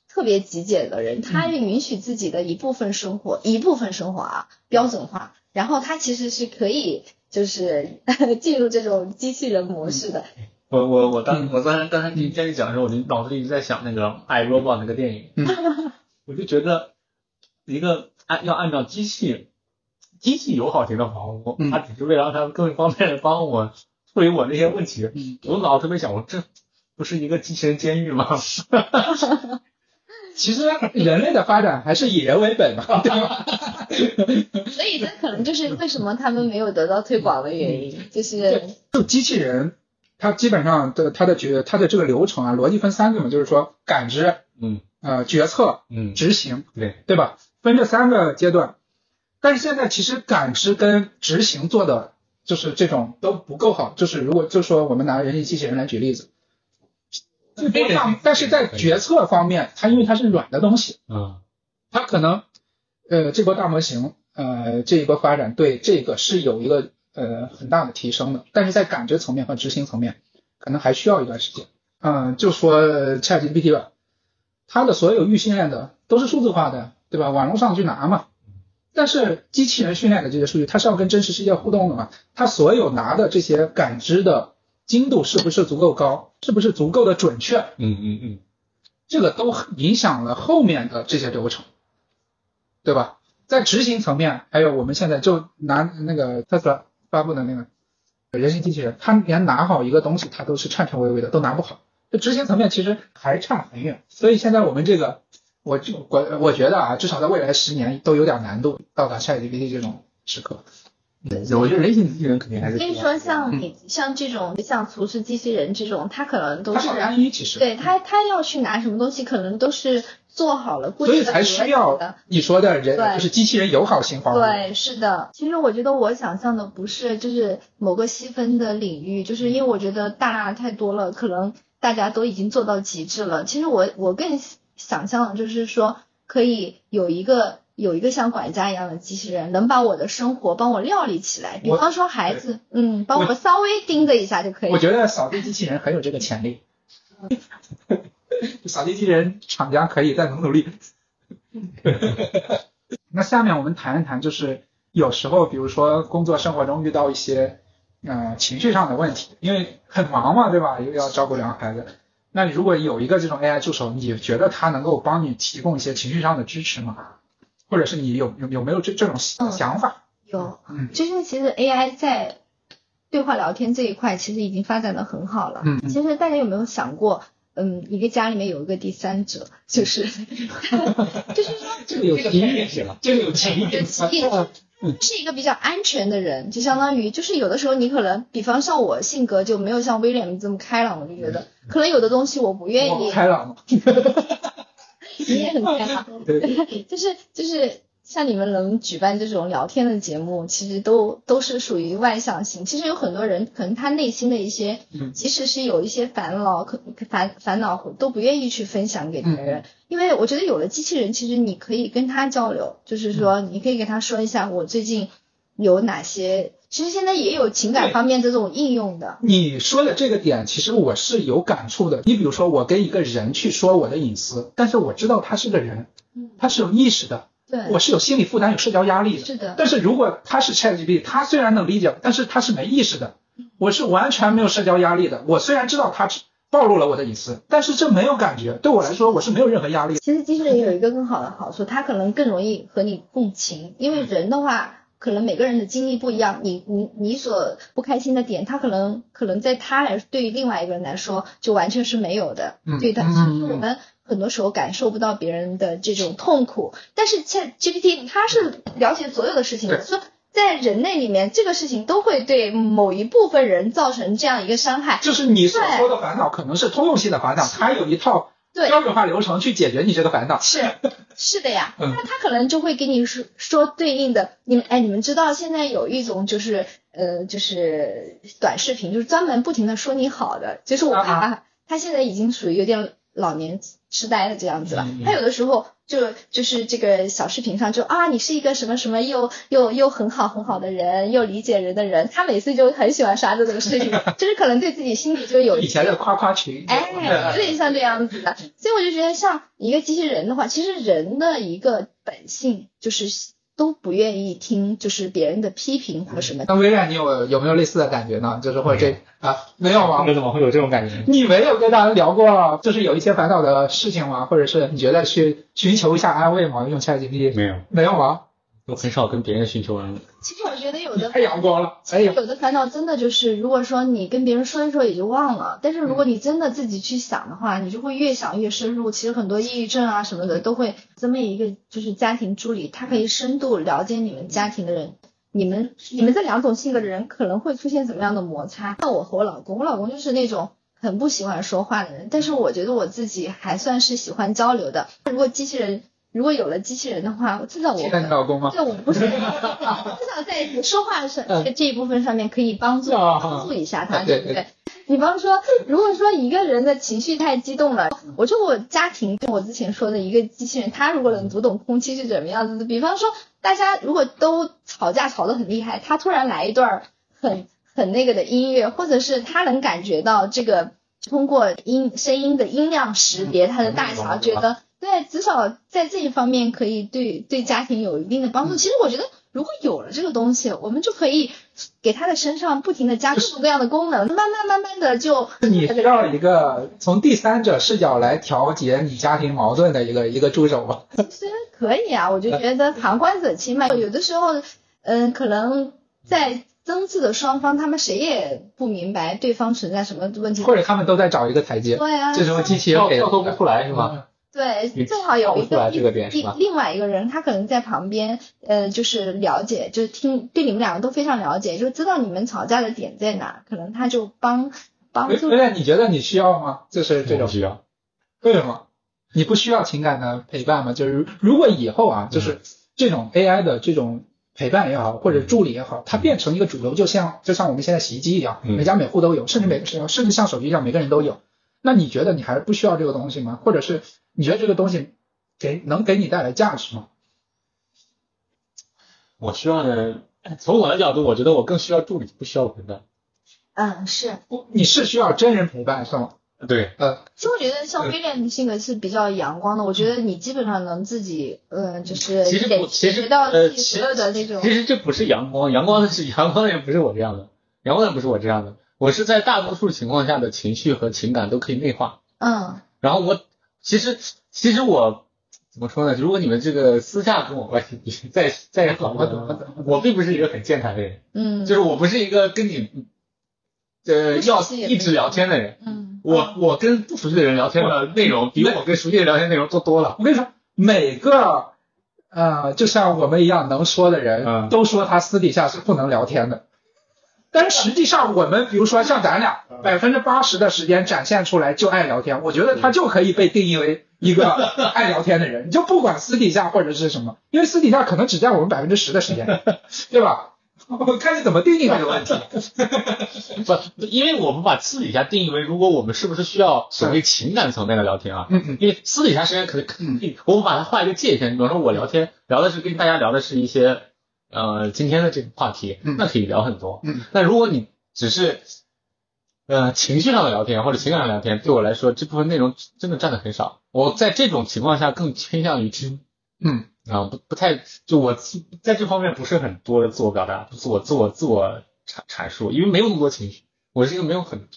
特别极简的人，他允许自己的一部分生活一部分生活啊标准化，然后他其实是可以。就是 进入这种机器人模式的。我我我当我刚才刚才听天宇讲的时候，我就脑子里一直在想那个《爱 Robot》那个电影。我就觉得一个按要按照机器机器友好型的房屋，它只是为了让它更方便的帮我处理我那些问题。我脑子特别想，我这不是一个机器人监狱吗？其实人类的发展还是以人为本嘛，对吧？所以这可能就是为什么他们没有得到推广的原因，就是就机器人，它基本上的它的决它的这个流程啊，逻辑分三个嘛，就是说感知，嗯，呃，决策，嗯，执行，对，对吧？分这三个阶段，但是现在其实感知跟执行做的就是这种都不够好，就是如果就说我们拿人形机器人来举例子。但是在决策方面，它因为它是软的东西，嗯，它可能，呃，这波大模型，呃，这一波发展对这个是有一个呃很大的提升的，但是在感知层面和执行层面，可能还需要一段时间。嗯，就说 ChatGPT 吧，它的所有预训练的都是数字化的，对吧？网络上去拿嘛。但是机器人训练的这些数据，它是要跟真实世界互动的嘛？它所有拿的这些感知的。精度是不是足够高？是不是足够的准确？嗯嗯嗯，这个都影响了后面的这些流程，对吧？在执行层面，还有我们现在就拿那个特斯拉发布的那个人形机器人，它连拿好一个东西，它都是颤颤巍巍的，都拿不好。这执行层面其实还差很远。所以现在我们这个，我就我我觉得啊，至少在未来十年都有点难度到达 ChatGPT 这种时刻。我觉得人形机器人肯定还是。所以说，像你像这种像厨师机器人这种，它可能都是单一，其实对他，他要去拿什么东西，可能都是做好了，所以才需要你说的人就是机器人友好型房对，是的。其实我觉得我想象的不是就是某个细分的领域，就是因为我觉得大大太多了，可能大家都已经做到极致了。其实我我更想象的就是说，可以有一个。有一个像管家一样的机器人，能把我的生活帮我料理起来。比方说孩子，嗯，帮我稍微盯着一下就可以。我觉得扫地机器人很有这个潜力。扫地机器人厂家可以再努努力。那下面我们谈一谈，就是有时候，比如说工作生活中遇到一些呃情绪上的问题，因为很忙嘛，对吧？又要照顾两个孩子。那你如果有一个这种 AI 助手，你觉得它能够帮你提供一些情绪上的支持吗？或者是你有有有没有这这种想法？有，嗯。就是其实 AI 在对话聊天这一块其实已经发展的很好了。嗯，其实大家有没有想过，嗯，一个家里面有一个第三者，就是 就是说这个有歧义，这个有情义，他 是一个比较安全的人，就相当于就是有的时候你可能，比方像我性格就没有像威廉这么开朗，我就觉得可能有的东西我不愿意。开朗 你也很开朗，对，就是就是像你们能举办这种聊天的节目，其实都都是属于外向型。其实有很多人可能他内心的一些，即使是有一些烦恼，可烦烦恼都不愿意去分享给别人，因为我觉得有了机器人，其实你可以跟他交流，就是说你可以给他说一下我最近有哪些。其实现在也有情感方面这种应用的。你说的这个点，其实我是有感触的。你比如说，我跟一个人去说我的隐私，但是我知道他是个人，他是有意识的，对，我是有心理负担、有社交压力的。是的。但是如果他是 ChatGPT，他虽然能理解，但是他是没意识的，我是完全没有社交压力的。我虽然知道他暴露了我的隐私，但是这没有感觉，对我来说我是没有任何压力。其实机器人有一个更好的好处，它可能更容易和你共情，因为人的话。可能每个人的经历不一样，你你你所不开心的点，他可能可能在他来对于另外一个人来说就完全是没有的，对的。我们很多时候感受不到别人的这种痛苦，但是在 GPT 它是了解所有的事情的，说在人类里面这个事情都会对某一部分人造成这样一个伤害。就是你所说的烦恼可能是通用性的烦恼，它有一套。标准化流程去解决你这个烦恼。是是的呀，那他可能就会给你说说对应的，你们哎，你们知道现在有一种就是呃就是短视频，就是专门不停的说你好的，就是我爸他现在已经属于有点老年痴呆的这样子了，他有的时候。就就是这个小视频上就啊，你是一个什么什么又又又很好很好的人，又理解人的人，他每次就很喜欢刷这种视频，就是可能对自己心里就有以前的夸夸群，哎，有点像这样子的，所以我就觉得像一个机器人的话，其实人的一个本性就是。都不愿意听，就是别人的批评或什么。那微软，你有有没有类似的感觉呢？就是或者这啊，没有吗？你怎么会有这种感觉？你没有跟大家聊过，就是有一些烦恼的事情吗？或者是你觉得去寻求一下安慰吗？用 ChatGPT？没有，没有吗？我很少跟别人寻求安慰。其实我觉得有的太阳光了，哎呀，有的烦恼真的就是，如果说你跟别人说一说也就忘了，但是如果你真的自己去想的话，你就会越想越深入。其实很多抑郁症啊什么的都会这么一个，就是家庭助理，他可以深度了解你们家庭的人，你们你们这两种性格的人可能会出现怎么样的摩擦。像我和我老公，我老公就是那种很不喜欢说话的人，但是我觉得我自己还算是喜欢交流的。如果机器人。如果有了机器人的话，至少我，你老公吗？对，我不是，至少在说话上这这一部分上面可以帮助帮助一下他，对不对？比方说，如果说一个人的情绪太激动了，我就我家庭跟我之前说的一个机器人，他如果能读懂空气是怎么样子的，比方说大家如果都吵架吵得很厉害，他突然来一段很很那个的音乐，或者是他能感觉到这个通过音声音的音量识别它的大小，觉得。对，至少在这一方面可以对对家庭有一定的帮助。其实我觉得，如果有了这个东西，我们就可以给他的身上不停的加各种各样的功能，慢慢慢慢的就。你需要一个从第三者视角来调节你家庭矛盾的一个一个助手吧？其实可以啊，我就觉得旁观者清嘛。有的时候，嗯，可能在争执的双方，他们谁也不明白对方存在什么问题，或者他们都在找一个台阶。对啊，这时候机器人跳脱不出来是吗？对，正好有一个另另外一个人，他可能在旁边，呃，就是了解，就是听，对你们两个都非常了解，就知道你们吵架的点在哪，可能他就帮帮助。对，你觉得你需要吗？就是这种需要。为什么？你不需要情感的陪伴吗？就是如果以后啊，就是这种 AI 的这种陪伴也好，或者助理也好，它变成一个主流，就像就像我们现在洗衣机一样，每家每户都有，甚至每个甚至像手机一样，每个人都有。那你觉得你还是不需要这个东西吗？或者是你觉得这个东西给能给你带来价值吗？我需要的，从我的角度，我觉得我更需要助理，不需要陪伴。嗯，是。不，你是需要真人陪伴是吗？对。呃，其实我觉得像威廉的性格是比较阳光的，我觉得你基本上能自己，呃，就是其实其实到自己所有的那种。其实这不是阳光，阳光的是阳光的也不是我这样的，阳光的不是我这样的。我是在大多数情况下的情绪和情感都可以内化，嗯，然后我其实其实我怎么说呢？如果你们这个私下跟我关系再再好，我并不是一个很健谈的人，嗯，就是我不是一个跟你呃要一直聊天的人，嗯，我我跟不熟悉的人聊天的内容比我跟熟悉的人聊天内容多多了。我跟你说，每个呃，就像我们一样能说的人，嗯。都说他私底下是不能聊天的。但实际上，我们比如说像咱俩，百分之八十的时间展现出来就爱聊天，我觉得他就可以被定义为一个爱聊天的人。你就不管私底下或者是什么，因为私底下可能只占我们百分之十的时间，对吧？我看你怎么定义这个问题。不，因为我们把私底下定义为，如果我们是不是需要所谓情感层面的聊天啊？嗯嗯因为私底下时间可能可以，我们把它画一个界限，比方说我聊天聊的是跟大家聊的是一些呃今天的这个话题，嗯那可以聊很多。嗯，那如果你只是呃情绪上的聊天或者情感上的聊天，对我来说这部分内容真的占的很少。我在这种情况下更偏向于听。嗯啊，不不太，就我在这方面不是很多的自我表达，自我自我自我阐阐述，因为没有那么多情绪，我是一个没有很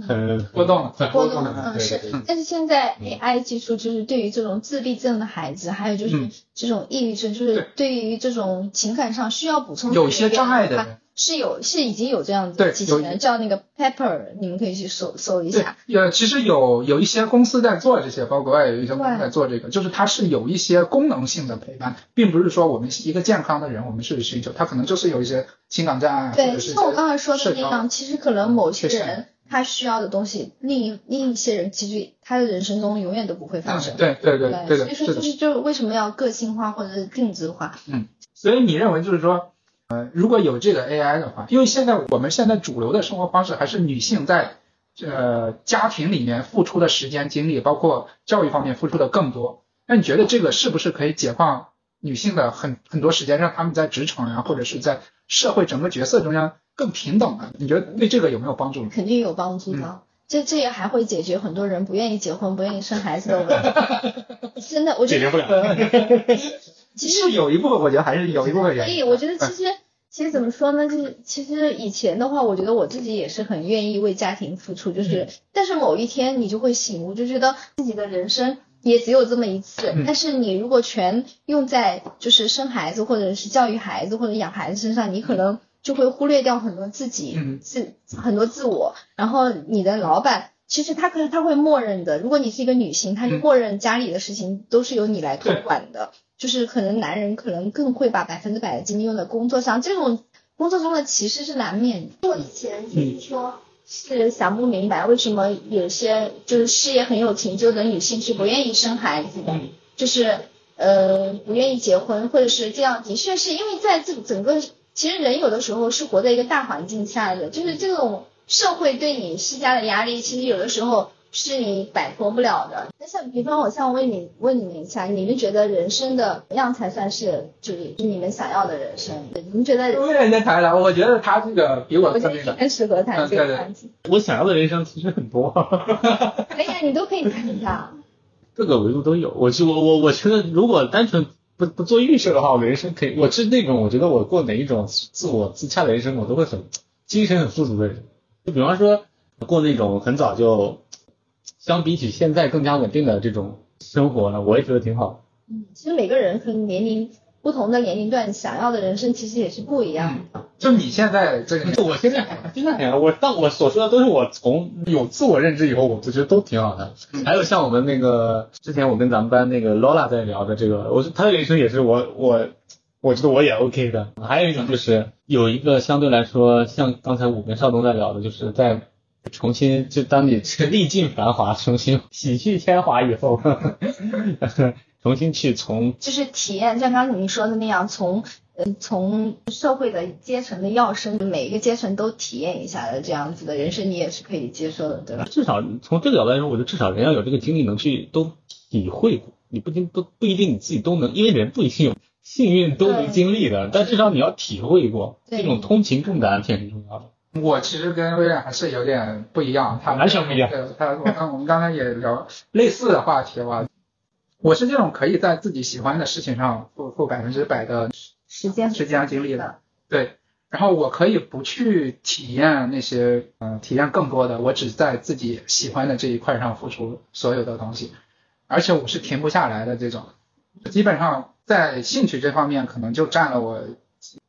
很波动的很波动的，嗯是但是现在 AI 技术就是对于这种自闭症的孩子，还有就是嗯。这种抑郁症，就是对。于这种情感上需要补充有一些障碍的是有是已经有这样子对的机器人叫那个 Pepper，你们可以去搜搜一下。，呃，其实有有一些公司在做这些，包括国外有一些公司在做这个，就是它是有一些功能性的陪伴，并不是说我们一个健康的人我们是需求，它可能就是有一些情感障碍，或对，者是像我刚才说的社交那样，其实可能某些是人他需要的东西，另一另一些人其实他的人生中永远都不会发生。嗯对对对对的，所以说是。就是就为什么要个性化或者是定制化？嗯所以你认为就是说，呃，如果有这个 AI 的话，因为现在我们现在主流的生活方式还是女性在呃家庭里面付出的时间精力，包括教育方面付出的更多。那你觉得这个是不是可以解放女性的很很多时间，让她们在职场呀，或者是在社会整个角色中间更平等呢？你觉得对这个有没有帮助？肯定有帮助的。嗯这这也还会解决很多人不愿意结婚、不愿意生孩子的问题。真的，我觉得解决不了。其实有一部分，我觉得还是有一部分可以，原因。我觉得其实其实怎么说呢？就是其实以前的话，我觉得我自己也是很愿意为家庭付出，就是、但是某一天你就会醒悟，就觉得自己的人生也只有这么一次。嗯但是你如果全用在就是生孩子或者是教育孩子或者养孩子身上，你可能就会忽略掉很多自己、嗯。自很多自我，然后你的老板。其实他可能他会默认的，如果你是一个女性，他就嗯。默认家里的事情都是由你来托管的。就是可能男人可能更会把百分之百的精力用在工作上，这种工作中的歧视是难免的。我以前就是说是想不明白为什么有些就是事业很有成就的女性是不愿意生孩子的，就是呃不愿意结婚，或者是这样，的确是因为在这整个其实人有的时候是活在一个大环境下的，就是这种社会对你施加的压力，其实有的时候。是你摆脱不了的。那像比方我像问你问你们一下，你们觉得人生的怎样才算是就是你们想要的人生？你们觉得？为人家谈了，我觉得他这个比我我觉得更适合谈这个话题。我想要的人生其实很多，哎呀，你都可以谈一下。各个维度都有。我是我我我觉得，如果单纯不不做预设的话，我的人生可以，我是那种我觉得我过哪一种自我自洽的人生，我都会很精神很富足的人。就比方说过那种很早就相比起现在更加稳定的这种生活呢，我也觉得挺好。嗯，其实每个人可能年龄不同的年龄段想要的人生其实也是不一样的。就你现在这个 年，我现在现在还我但我所说的都是我从有自我认知以后，我就觉得都挺好的。还有像我们那个之前我跟咱们班那个 Lola 在聊的这个，我说他的人生也是我我我觉得我也 OK 的。还有一种就是有一个相对来说像刚才我跟邵东在聊的，就是在重新就当你 历尽繁华，重新洗去铅华以后，重新去从就是体验，像刚才你说的那样，从呃从社会的阶层的要升，每一个阶层都体验一下的这样子的人生，你也是可以接受的，对吧？至少从这个角度来说，我觉得至少人要有这个经历，能去都体会过。你不仅都不一定你自己都能，因为人不一定有幸运都能经历的，但至少你要体会过，这种通情共感挺重要的。我其实跟威廉还是有点不一样，他完全不一样对，他我刚我们刚才也聊类似的话题吧。我是这种可以在自己喜欢的事情上付付百分之百的时间时间精力的，对。然后我可以不去体验那些，嗯、体验更多的，我只在自己喜欢的这一块上付出所有的东西，而且我是停不下来的这种。基本上在兴趣这方面，可能就占了我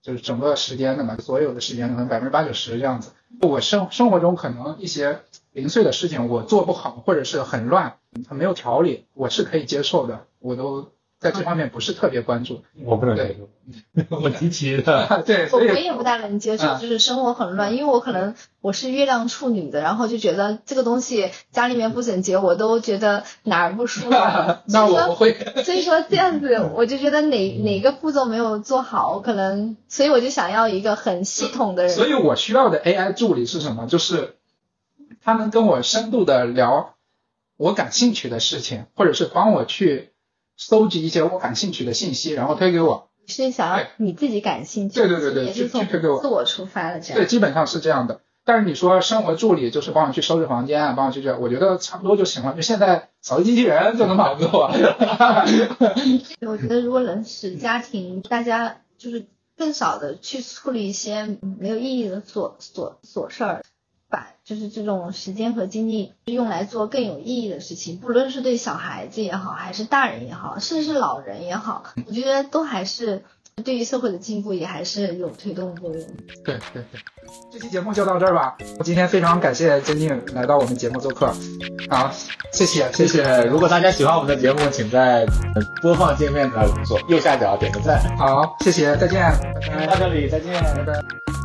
就是整个时间的嘛，所有的时间可能百分之八九十这样子。我生生活中可能一些零碎的事情我做不好，或者是很乱，很没有条理，我是可以接受的，我都在这方面不是特别关注。我不能接受，我极其的。对，我我也不大能接受，就是生活很乱，因为我可能我是月亮处女的，然后就觉得这个东西家里面不整洁，我都觉得哪儿不舒服。那我会。所以说这样子，我就觉得哪哪个步骤没有做好，可能所以我就想要一个很系统的人。所以我需要的 AI 助理是什么？就是他能跟我深度的聊我感兴趣的事情，或者是帮我去。搜集一些我感兴趣的信息，然后推给我。是想要你自己感兴趣，对对对对，也是从推给我自我出发的这样。对，基本上是这样的。但是你说生活助理就是帮我去收拾房间啊，帮我去这，我觉得差不多就行了。就现在扫地机器人就能满足我。我觉得如果能使家庭大家就是更少的去处理一些没有意义的琐琐琐事儿。把就是这种时间和精力用来做更有意义的事情，不论是对小孩子也好，还是大人也好，甚至是老人也好，我觉得都还是对于社会的进步也还是有推动作用。对对对，这期节目就到这儿吧。我今天非常感谢坚定来到我们节目做客，好，谢谢谢谢。如果大家喜欢我们的节目，请在播放界面的左右下角点个赞。好，谢谢，再见。到这里，再见，拜拜。